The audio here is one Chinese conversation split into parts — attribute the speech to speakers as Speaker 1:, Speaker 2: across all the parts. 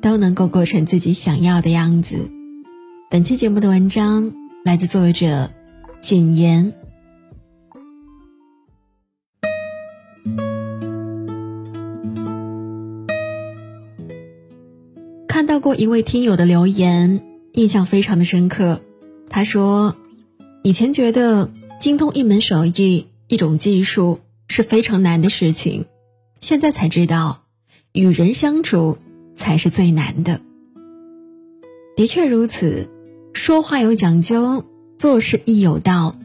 Speaker 1: 都能够过成自己想要的样子。本期节目的文章。来自作者谨言。看到过一位听友的留言，印象非常的深刻。他说：“以前觉得精通一门手艺、一种技术是非常难的事情，现在才知道，与人相处才是最难的。”的确如此。说话有讲究，做事亦有道。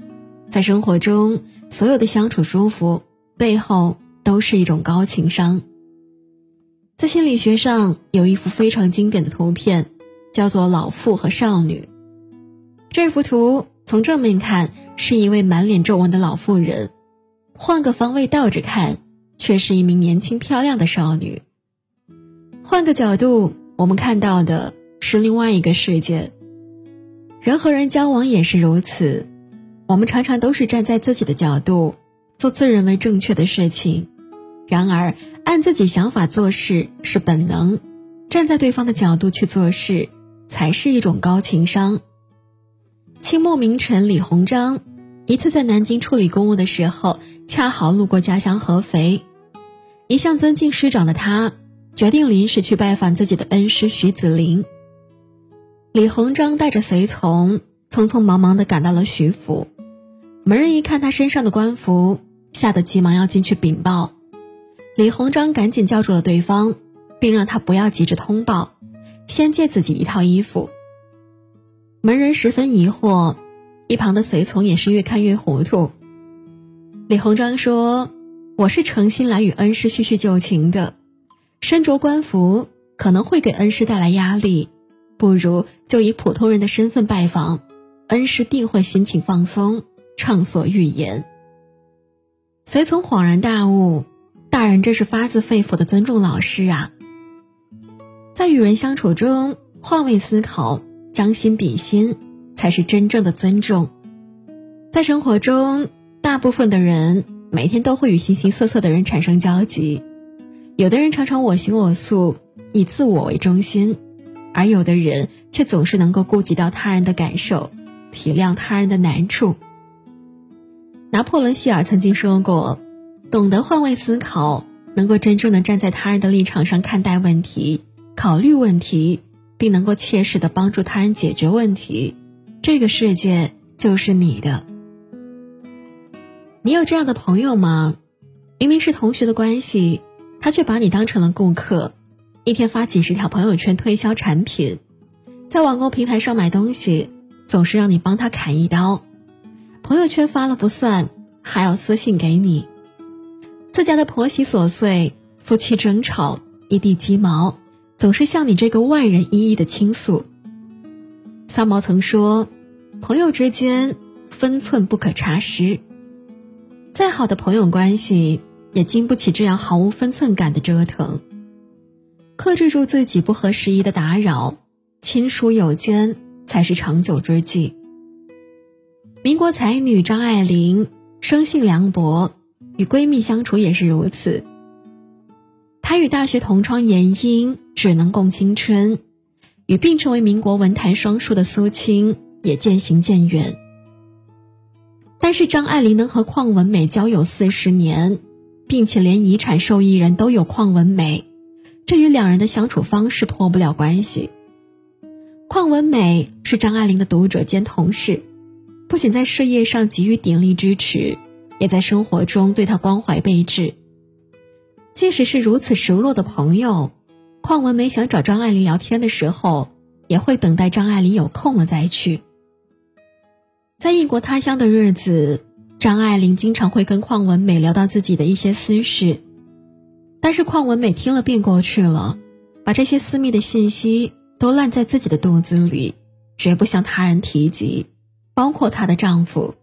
Speaker 1: 在生活中，所有的相处舒服背后都是一种高情商。在心理学上，有一幅非常经典的图片，叫做“老妇和少女”。这幅图从正面看是一位满脸皱纹的老妇人，换个方位倒着看，却是一名年轻漂亮的少女。换个角度，我们看到的是另外一个世界。人和人交往也是如此，我们常常都是站在自己的角度做自认为正确的事情，然而按自己想法做事是本能，站在对方的角度去做事才是一种高情商。清末名臣李鸿章一次在南京处理公务的时候，恰好路过家乡合肥，一向尊敬师长的他决定临时去拜访自己的恩师徐子林。李鸿章带着随从，匆匆忙忙地赶到了徐府。门人一看他身上的官服，吓得急忙要进去禀报。李鸿章赶紧叫住了对方，并让他不要急着通报，先借自己一套衣服。门人十分疑惑，一旁的随从也是越看越糊涂。李鸿章说：“我是诚心来与恩师叙叙旧情的，身着官服可能会给恩师带来压力。”不如就以普通人的身份拜访，恩师定会心情放松，畅所欲言。随从恍然大悟，大人这是发自肺腑的尊重老师啊！在与人相处中，换位思考，将心比心，才是真正的尊重。在生活中，大部分的人每天都会与形形色色的人产生交集，有的人常常我行我素，以自我为中心。而有的人却总是能够顾及到他人的感受，体谅他人的难处。拿破仑·希尔曾经说过：“懂得换位思考，能够真正的站在他人的立场上看待问题、考虑问题，并能够切实的帮助他人解决问题，这个世界就是你的。”你有这样的朋友吗？明明是同学的关系，他却把你当成了顾客。一天发几十条朋友圈推销产品，在网购平台上买东西，总是让你帮他砍一刀。朋友圈发了不算，还要私信给你。自家的婆媳琐碎，夫妻争吵，一地鸡毛，总是向你这个外人一一的倾诉。三毛曾说：“朋友之间分寸不可差失。”再好的朋友关系，也经不起这样毫无分寸感的折腾。克制住自己不合时宜的打扰，亲疏有间才是长久之计。民国才女张爱玲生性凉薄，与闺蜜相处也是如此。她与大学同窗严英只能共青春，与并称为民国文坛双姝的苏青也渐行渐远。但是张爱玲能和邝文美交友四十年，并且连遗产受益人都有邝文美。这与两人的相处方式脱不了关系。邝文美是张爱玲的读者兼同事，不仅在事业上给予鼎力支持，也在生活中对她关怀备至。即使是如此熟络的朋友，邝文美想找张爱玲聊天的时候，也会等待张爱玲有空了再去。在异国他乡的日子，张爱玲经常会跟邝文美聊到自己的一些私事。但是邝文美听了便过去了，把这些私密的信息都烂在自己的肚子里，绝不向他人提及，包括她的丈夫。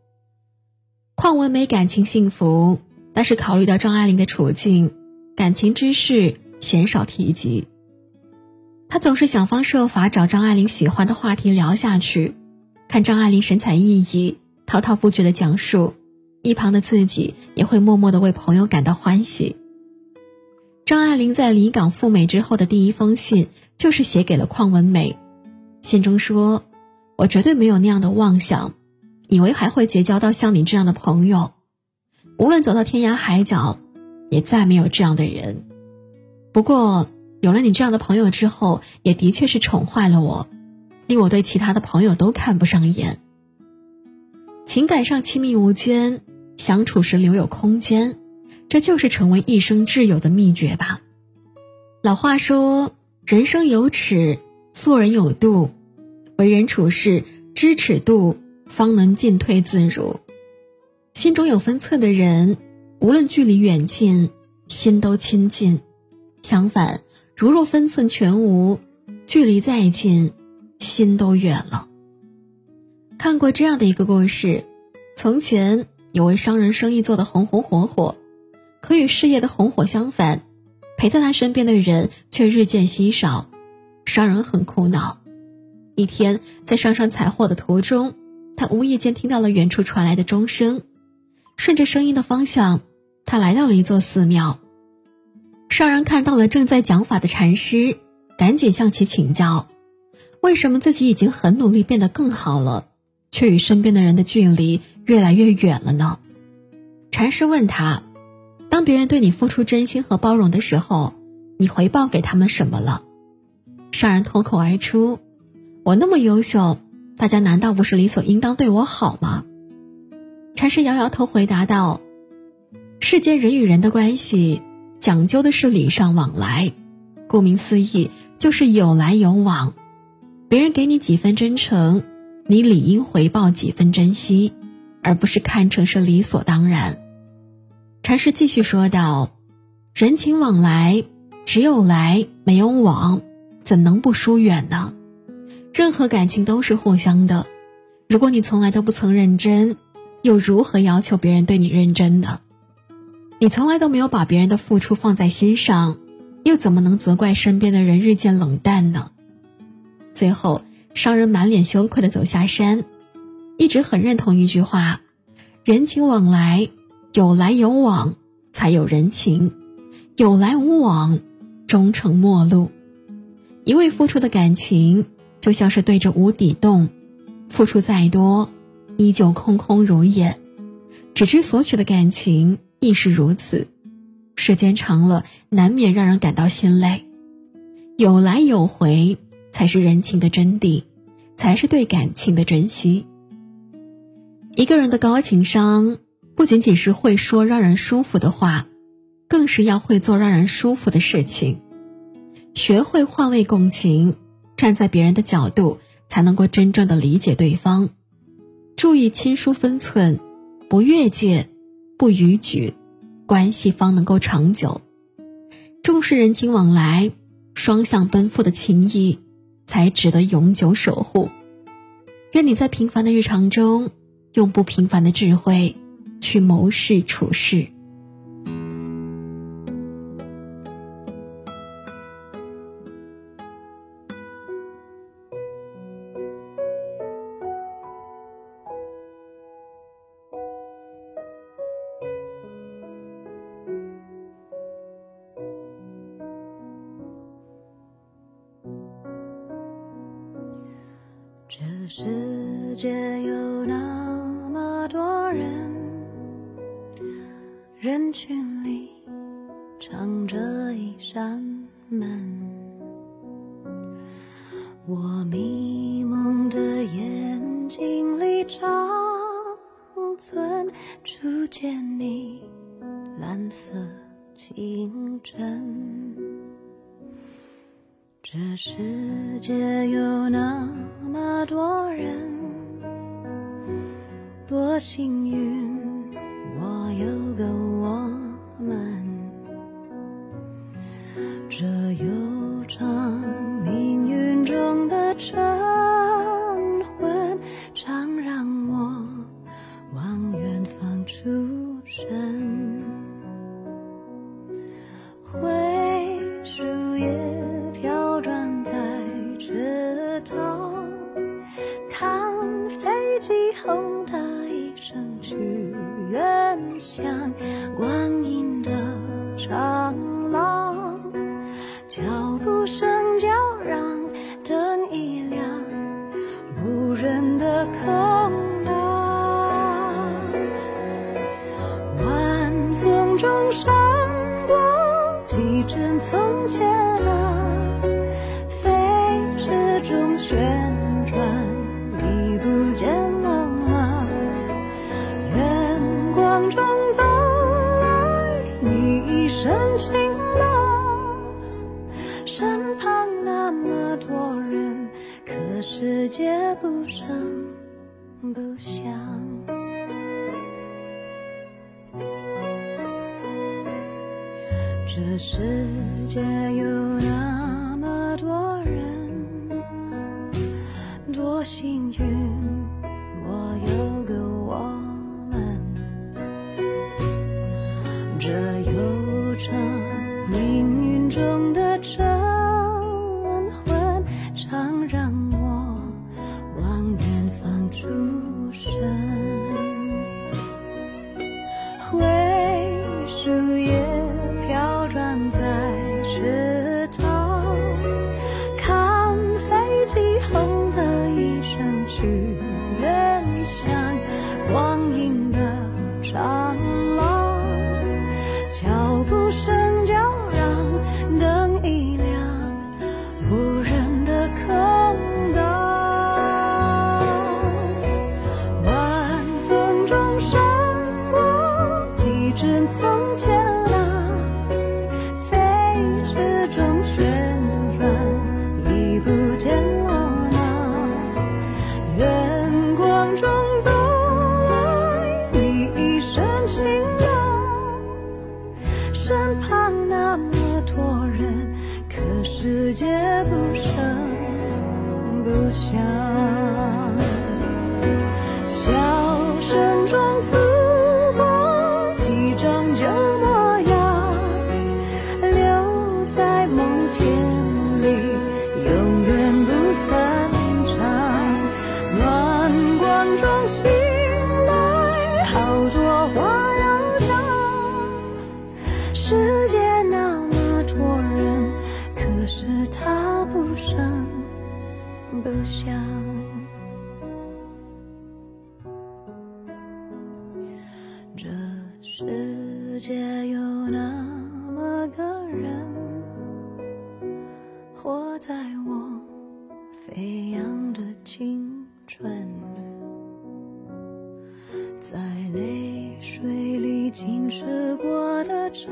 Speaker 1: 邝文美感情幸福，但是考虑到张爱玲的处境，感情之事鲜少提及。她总是想方设法找张爱玲喜欢的话题聊下去，看张爱玲神采奕奕、滔滔不绝的讲述，一旁的自己也会默默的为朋友感到欢喜。张爱玲在离港赴美之后的第一封信，就是写给了邝文美，信中说：“我绝对没有那样的妄想。”以为还会结交到像你这样的朋友，无论走到天涯海角，也再没有这样的人。不过有了你这样的朋友之后，也的确是宠坏了我，令我对其他的朋友都看不上眼。情感上亲密无间，相处时留有空间，这就是成为一生挚友的秘诀吧。老话说：“人生有尺，做人有度，为人处事知尺度。”方能进退自如，心中有分寸的人，无论距离远近，心都亲近；相反，如若分寸全无，距离再近，心都远了。看过这样的一个故事：从前有位商人，生意做得红红火火，可与事业的红火相反，陪在他身边的人却日渐稀少，商人很苦恼。一天，在上山采货的途中。他无意间听到了远处传来的钟声，顺着声音的方向，他来到了一座寺庙。商人看到了正在讲法的禅师，赶紧向其请教：为什么自己已经很努力，变得更好了，却与身边的人的距离越来越远了呢？禅师问他：当别人对你付出真心和包容的时候，你回报给他们什么了？商人脱口而出：我那么优秀。大家难道不是理所应当对我好吗？禅师摇摇头回答道：“世间人与人的关系讲究的是礼尚往来，顾名思义就是有来有往。别人给你几分真诚，你理应回报几分珍惜，而不是看成是理所当然。”禅师继续说道：“人情往来，只有来没有往，怎能不疏远呢？”任何感情都是互相的，如果你从来都不曾认真，又如何要求别人对你认真呢？你从来都没有把别人的付出放在心上，又怎么能责怪身边的人日渐冷淡呢？最后，商人满脸羞愧的走下山，一直很认同一句话：人情往来，有来有往才有人情，有来无往，终成陌路。一味付出的感情。就像是对着无底洞，付出再多，依旧空空如也；只知索取的感情亦是如此。时间长了，难免让人感到心累。有来有回，才是人情的真谛，才是对感情的珍惜。一个人的高情商，不仅仅是会说让人舒服的话，更是要会做让人舒服的事情，学会换位共情。站在别人的角度，才能够真正的理解对方。注意亲疏分寸，不越界，不逾矩，关系方能够长久。重视人情往来，双向奔赴的情谊，才值得永久守护。愿你在平凡的日常中，用不平凡的智慧去谋事处事。
Speaker 2: 这世界有人群里藏着一扇门。我迷蒙的眼睛里长存初见你蓝色清晨。这世界有那么多人，多幸运，想这
Speaker 1: 世界有那么多人多幸运想。水里浸湿过的长